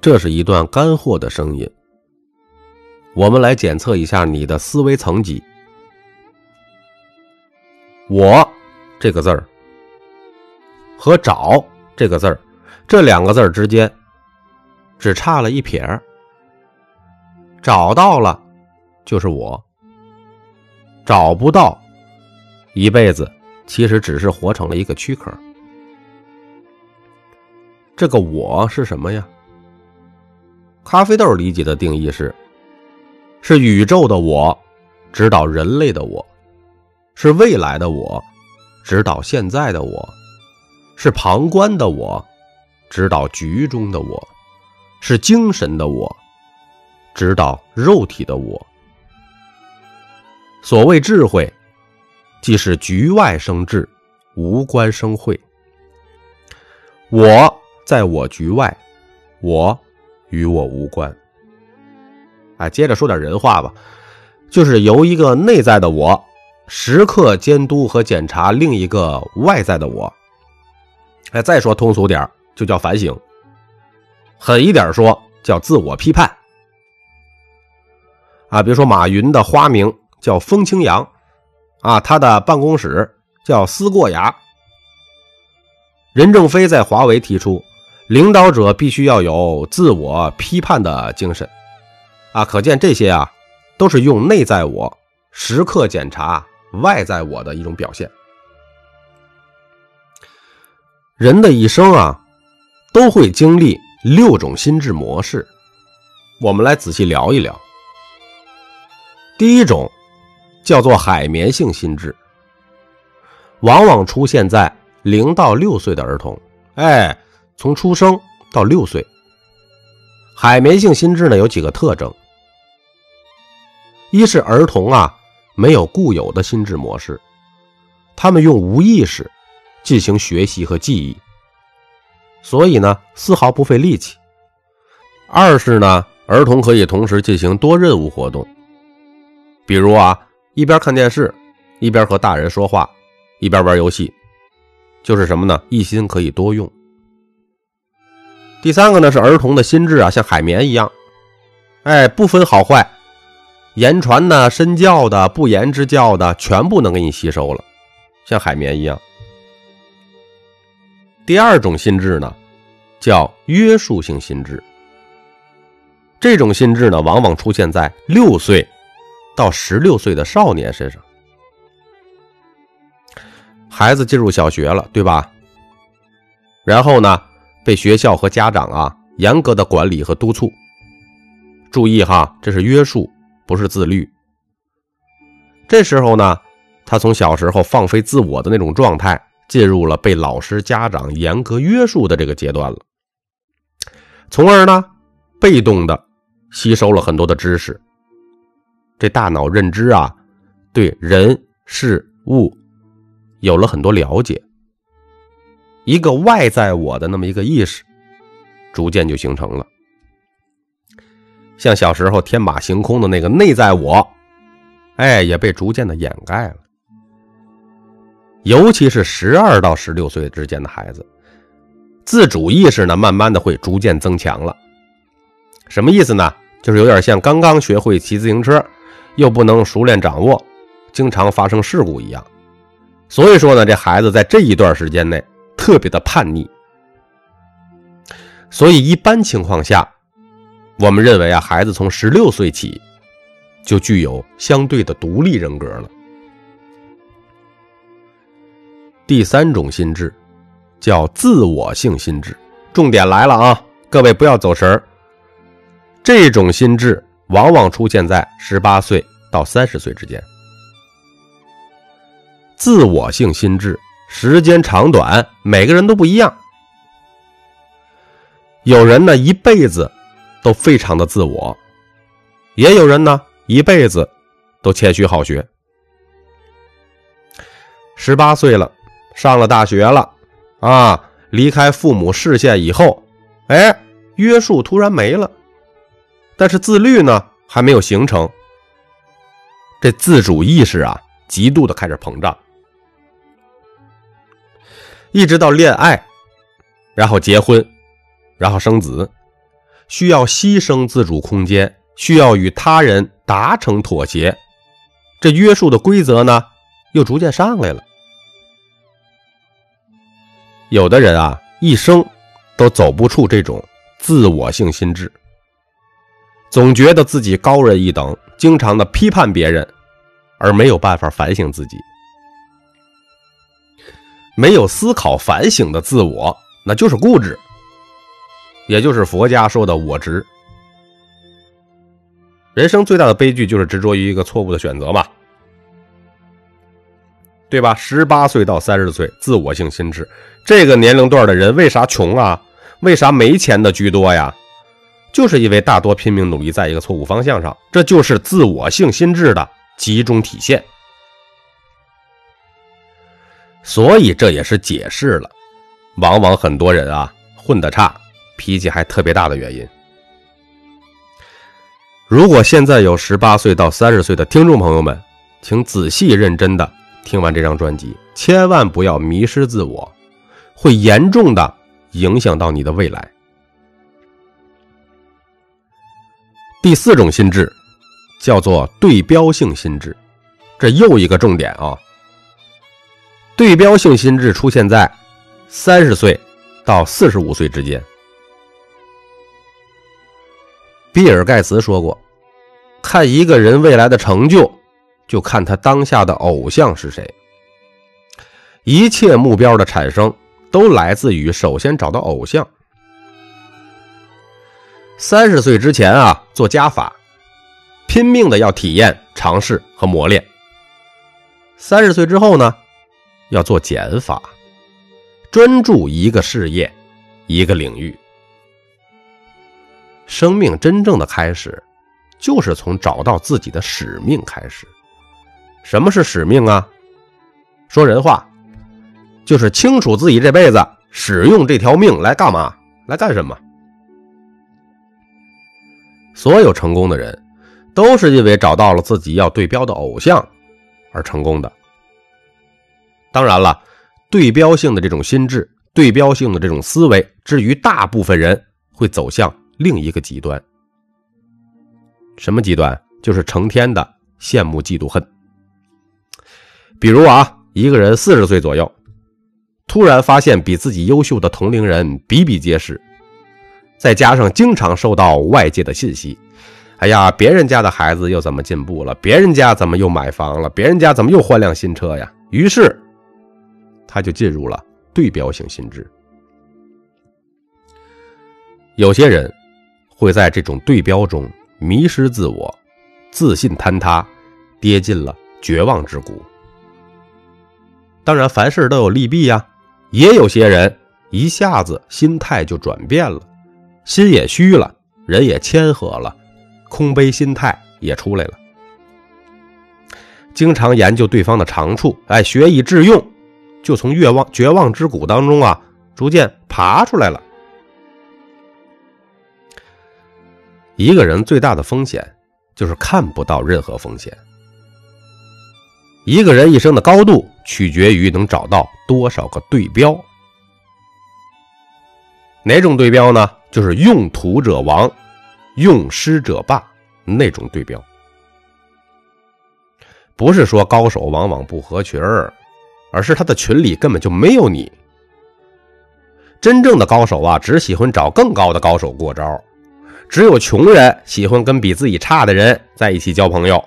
这是一段干货的声音。我们来检测一下你的思维层级。我这个字儿和找这个字儿，这两个字儿之间只差了一撇儿。找到了就是我，找不到，一辈子其实只是活成了一个躯壳。这个我是什么呀？咖啡豆理解的定义是：是宇宙的我，指导人类的我，是未来的我，指导现在的我，是旁观的我，指导局中的我，是精神的我。指导肉体的我，所谓智慧，即是局外生智，无关生慧。我在我局外，我与我无关。啊，接着说点人话吧，就是由一个内在的我，时刻监督和检查另一个外在的我。哎，再说通俗点就叫反省；狠一点说，叫自我批判。啊，比如说马云的花名叫风清扬，啊，他的办公室叫思过崖。任正非在华为提出，领导者必须要有自我批判的精神，啊，可见这些啊，都是用内在我时刻检查外在我的一种表现。人的一生啊，都会经历六种心智模式，我们来仔细聊一聊。第一种叫做海绵性心智，往往出现在零到六岁的儿童。哎，从出生到六岁，海绵性心智呢有几个特征：一是儿童啊没有固有的心智模式，他们用无意识进行学习和记忆，所以呢丝毫不费力气；二是呢儿童可以同时进行多任务活动。比如啊，一边看电视，一边和大人说话，一边玩游戏，就是什么呢？一心可以多用。第三个呢，是儿童的心智啊，像海绵一样，哎，不分好坏，言传的、身教的、不言之教的，全部能给你吸收了，像海绵一样。第二种心智呢，叫约束性心智。这种心智呢，往往出现在六岁。到十六岁的少年身上，孩子进入小学了，对吧？然后呢，被学校和家长啊严格的管理和督促。注意哈，这是约束，不是自律。这时候呢，他从小时候放飞自我的那种状态，进入了被老师、家长严格约束的这个阶段了，从而呢，被动的吸收了很多的知识。这大脑认知啊，对人事物有了很多了解，一个外在我的那么一个意识，逐渐就形成了。像小时候天马行空的那个内在我，哎，也被逐渐的掩盖了。尤其是十二到十六岁之间的孩子，自主意识呢，慢慢的会逐渐增强了。什么意思呢？就是有点像刚刚学会骑自行车。又不能熟练掌握，经常发生事故一样。所以说呢，这孩子在这一段时间内特别的叛逆。所以一般情况下，我们认为啊，孩子从十六岁起就具有相对的独立人格了。第三种心智叫自我性心智，重点来了啊，各位不要走神儿。这种心智。往往出现在十八岁到三十岁之间。自我性心智时间长短，每个人都不一样。有人呢一辈子都非常的自我，也有人呢一辈子都谦虚好学。十八岁了，上了大学了，啊，离开父母视线以后，哎，约束突然没了。但是自律呢还没有形成，这自主意识啊极度的开始膨胀，一直到恋爱，然后结婚，然后生子，需要牺牲自主空间，需要与他人达成妥协，这约束的规则呢，又逐渐上来了。有的人啊，一生都走不出这种自我性心智，总觉得自己高人一等，经常的批判别人，而没有办法反省自己。没有思考反省的自我，那就是固执，也就是佛家说的我执。人生最大的悲剧就是执着于一个错误的选择嘛。对吧？十八岁到三十岁，自我性心智，这个年龄段的人为啥穷啊？为啥没钱的居多呀？就是因为大多拼命努力在一个错误方向上，这就是自我性心智的集中体现。所以这也是解释了，往往很多人啊混得差，脾气还特别大的原因。如果现在有十八岁到三十岁的听众朋友们，请仔细认真的。听完这张专辑，千万不要迷失自我，会严重的影响到你的未来。第四种心智叫做对标性心智，这又一个重点啊。对标性心智出现在三十岁到四十五岁之间。比尔盖茨说过：“看一个人未来的成就。”就看他当下的偶像是谁。一切目标的产生都来自于首先找到偶像。三十岁之前啊，做加法，拼命的要体验、尝试和磨练。三十岁之后呢，要做减法，专注一个事业、一个领域。生命真正的开始，就是从找到自己的使命开始。什么是使命啊？说人话，就是清楚自己这辈子使用这条命来干嘛，来干什么。所有成功的人，都是因为找到了自己要对标的偶像而成功的。当然了，对标性的这种心智，对标性的这种思维，至于大部分人会走向另一个极端。什么极端？就是成天的羡慕、嫉妒、恨。比如啊，一个人四十岁左右，突然发现比自己优秀的同龄人比比皆是，再加上经常受到外界的信息，哎呀，别人家的孩子又怎么进步了？别人家怎么又买房了？别人家怎么又换辆新车呀？于是，他就进入了对标性心智。有些人会在这种对标中迷失自我，自信坍塌，跌进了绝望之谷。当然，凡事都有利弊呀。也有些人一下子心态就转变了，心也虚了，人也谦和了，空杯心态也出来了。经常研究对方的长处，哎，学以致用，就从绝望绝望之谷当中啊，逐渐爬出来了。一个人最大的风险就是看不到任何风险。一个人一生的高度取决于能找到多少个对标。哪种对标呢？就是用土者亡，用师者霸那种对标。不是说高手往往不合群儿，而是他的群里根本就没有你。真正的高手啊，只喜欢找更高的高手过招。只有穷人喜欢跟比自己差的人在一起交朋友。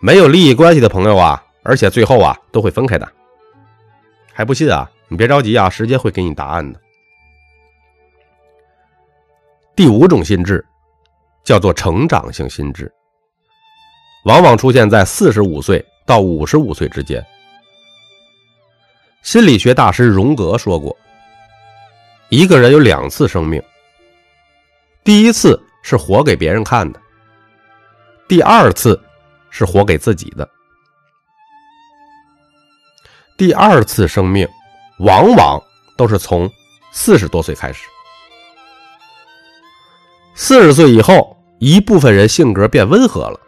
没有利益关系的朋友啊，而且最后啊都会分开的。还不信啊？你别着急啊，时间会给你答案的。第五种心智叫做成长性心智，往往出现在四十五岁到五十五岁之间。心理学大师荣格说过：“一个人有两次生命，第一次是活给别人看的，第二次。”是活给自己的。第二次生命，往往都是从四十多岁开始。四十岁以后，一部分人性格变温和了，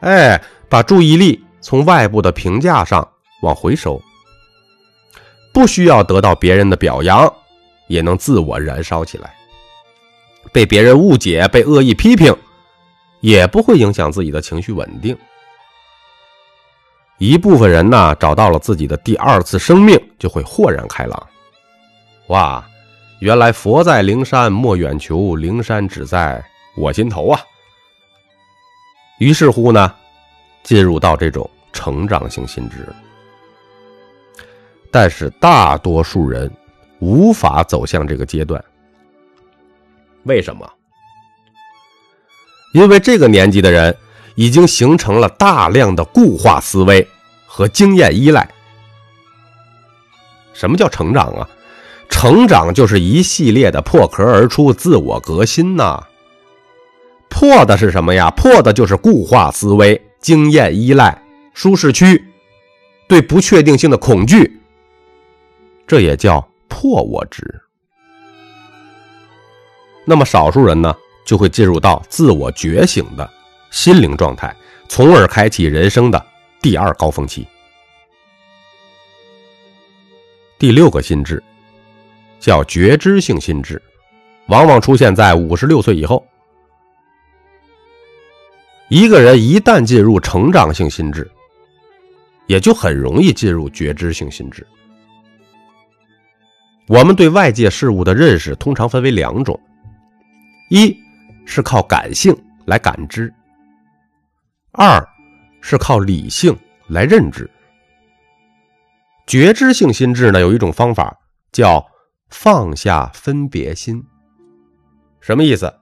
哎，把注意力从外部的评价上往回收，不需要得到别人的表扬，也能自我燃烧起来。被别人误解、被恶意批评，也不会影响自己的情绪稳定。一部分人呢，找到了自己的第二次生命，就会豁然开朗。哇，原来佛在灵山莫远求，灵山只在我心头啊！于是乎呢，进入到这种成长性心智。但是大多数人无法走向这个阶段，为什么？因为这个年纪的人已经形成了大量的固化思维和经验依赖。什么叫成长啊？成长就是一系列的破壳而出、自我革新呐。破的是什么呀？破的就是固化思维、经验依赖、舒适区、对不确定性的恐惧，这也叫破我执。那么少数人呢，就会进入到自我觉醒的心灵状态，从而开启人生的第二高峰期。第六个心智叫觉知性心智，往往出现在五十六岁以后。一个人一旦进入成长性心智，也就很容易进入觉知性心智。我们对外界事物的认识通常分为两种：一是靠感性来感知；二是靠理性来认知。觉知性心智呢，有一种方法叫放下分别心。什么意思？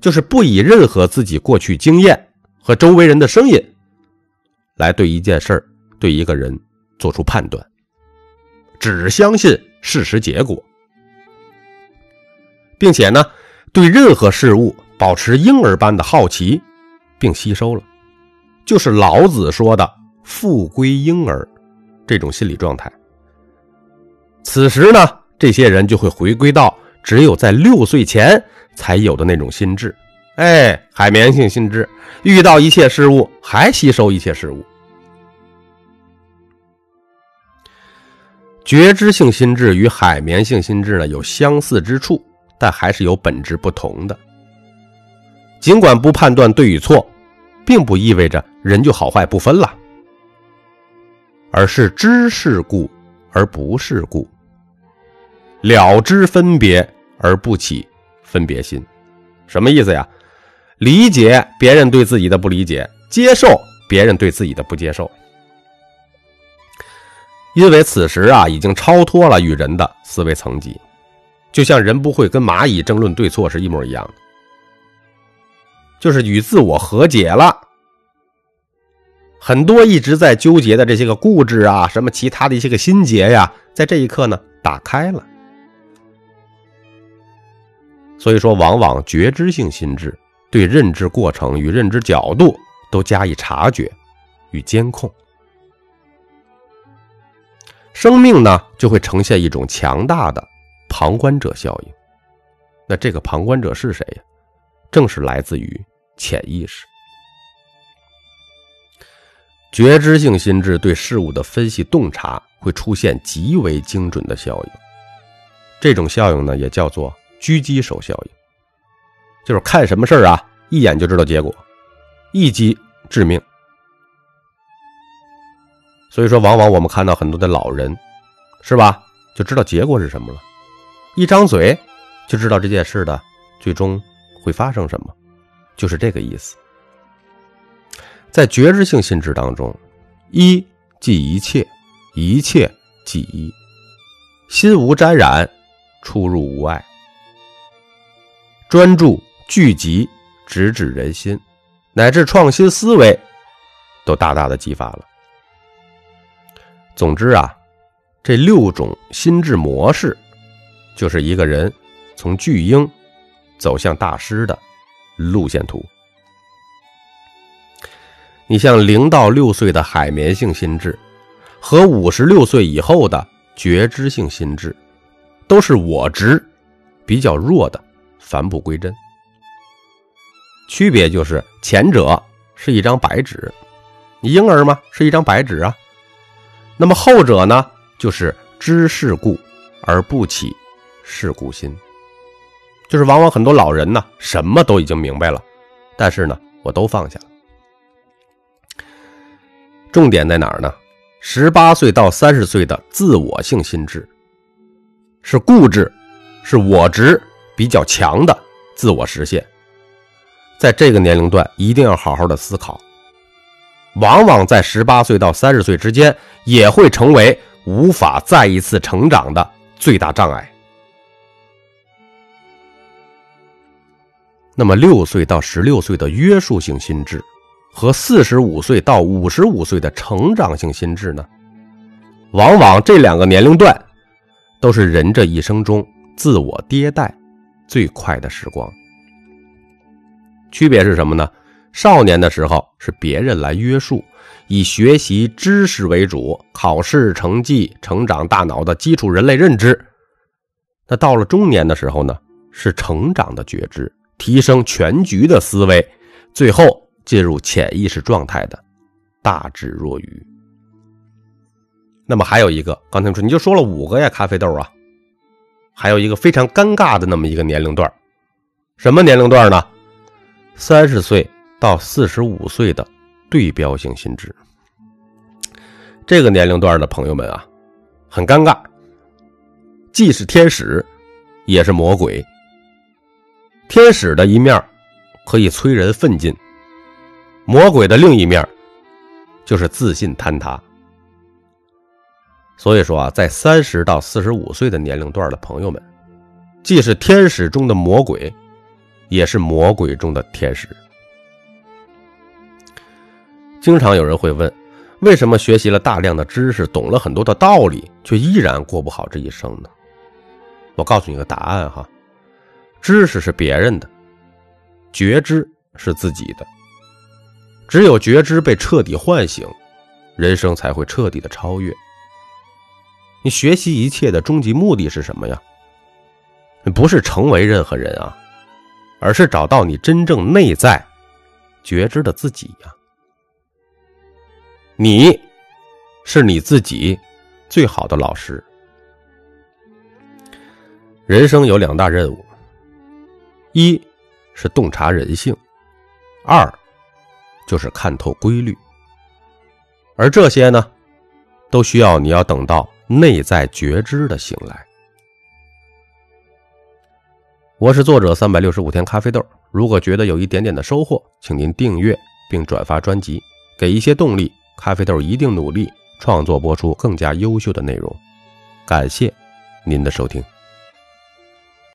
就是不以任何自己过去经验和周围人的声音来对一件事儿、对一个人做出判断，只相信事实结果，并且呢，对任何事物保持婴儿般的好奇，并吸收了，就是老子说的“复归婴儿”这种心理状态。此时呢，这些人就会回归到只有在六岁前。才有的那种心智，哎，海绵性心智，遇到一切事物还吸收一切事物。觉知性心智与海绵性心智呢有相似之处，但还是有本质不同的。尽管不判断对与错，并不意味着人就好坏不分了，而是知是故而不是故，了知分别而不起。分别心，什么意思呀？理解别人对自己的不理解，接受别人对自己的不接受。因为此时啊，已经超脱了与人的思维层级，就像人不会跟蚂蚁争论对错是一模一样的，就是与自我和解了。很多一直在纠结的这些个固执啊，什么其他的一些个心结呀，在这一刻呢，打开了。所以说，往往觉知性心智对认知过程与认知角度都加以察觉与监控，生命呢就会呈现一种强大的旁观者效应。那这个旁观者是谁呀？正是来自于潜意识。觉知性心智对事物的分析洞察会出现极为精准的效应，这种效应呢也叫做。狙击手效应，就是看什么事儿啊，一眼就知道结果，一击致命。所以说，往往我们看到很多的老人，是吧，就知道结果是什么了，一张嘴就知道这件事的最终会发生什么，就是这个意思。在觉知性心智当中，一即一切，一切即一，心无沾染，出入无碍。专注、聚集、直指人心，乃至创新思维，都大大的激发了。总之啊，这六种心智模式，就是一个人从巨婴走向大师的路线图。你像零到六岁的海绵性心智，和五十六岁以后的觉知性心智，都是我执比较弱的。返璞归真，区别就是前者是一张白纸，你婴儿嘛是一张白纸啊。那么后者呢，就是知世故而不起世故心，就是往往很多老人呢，什么都已经明白了，但是呢，我都放下了。重点在哪儿呢？十八岁到三十岁的自我性心智，是固执，是我执比较强的自我实现。在这个年龄段，一定要好好的思考。往往在十八岁到三十岁之间，也会成为无法再一次成长的最大障碍。那么，六岁到十六岁的约束性心智，和四十五岁到五十五岁的成长性心智呢？往往这两个年龄段，都是人这一生中自我迭代最快的时光。区别是什么呢？少年的时候是别人来约束，以学习知识为主，考试成绩、成长大脑的基础人类认知。那到了中年的时候呢，是成长的觉知。提升全局的思维，最后进入潜意识状态的大智若愚。那么还有一个，刚才说你就说了五个呀，咖啡豆啊，还有一个非常尴尬的那么一个年龄段，什么年龄段呢？三十岁到四十五岁的对标性心智。这个年龄段的朋友们啊，很尴尬，既是天使，也是魔鬼。天使的一面可以催人奋进，魔鬼的另一面就是自信坍塌。所以说啊，在三十到四十五岁的年龄段的朋友们，既是天使中的魔鬼，也是魔鬼中的天使。经常有人会问，为什么学习了大量的知识，懂了很多的道理，却依然过不好这一生呢？我告诉你个答案哈。知识是别人的，觉知是自己的。只有觉知被彻底唤醒，人生才会彻底的超越。你学习一切的终极目的是什么呀？不是成为任何人啊，而是找到你真正内在觉知的自己呀。你是你自己最好的老师。人生有两大任务。一是洞察人性，二就是看透规律，而这些呢，都需要你要等到内在觉知的醒来。我是作者三百六十五天咖啡豆，如果觉得有一点点的收获，请您订阅并转发专辑，给一些动力。咖啡豆一定努力创作播出更加优秀的内容，感谢您的收听。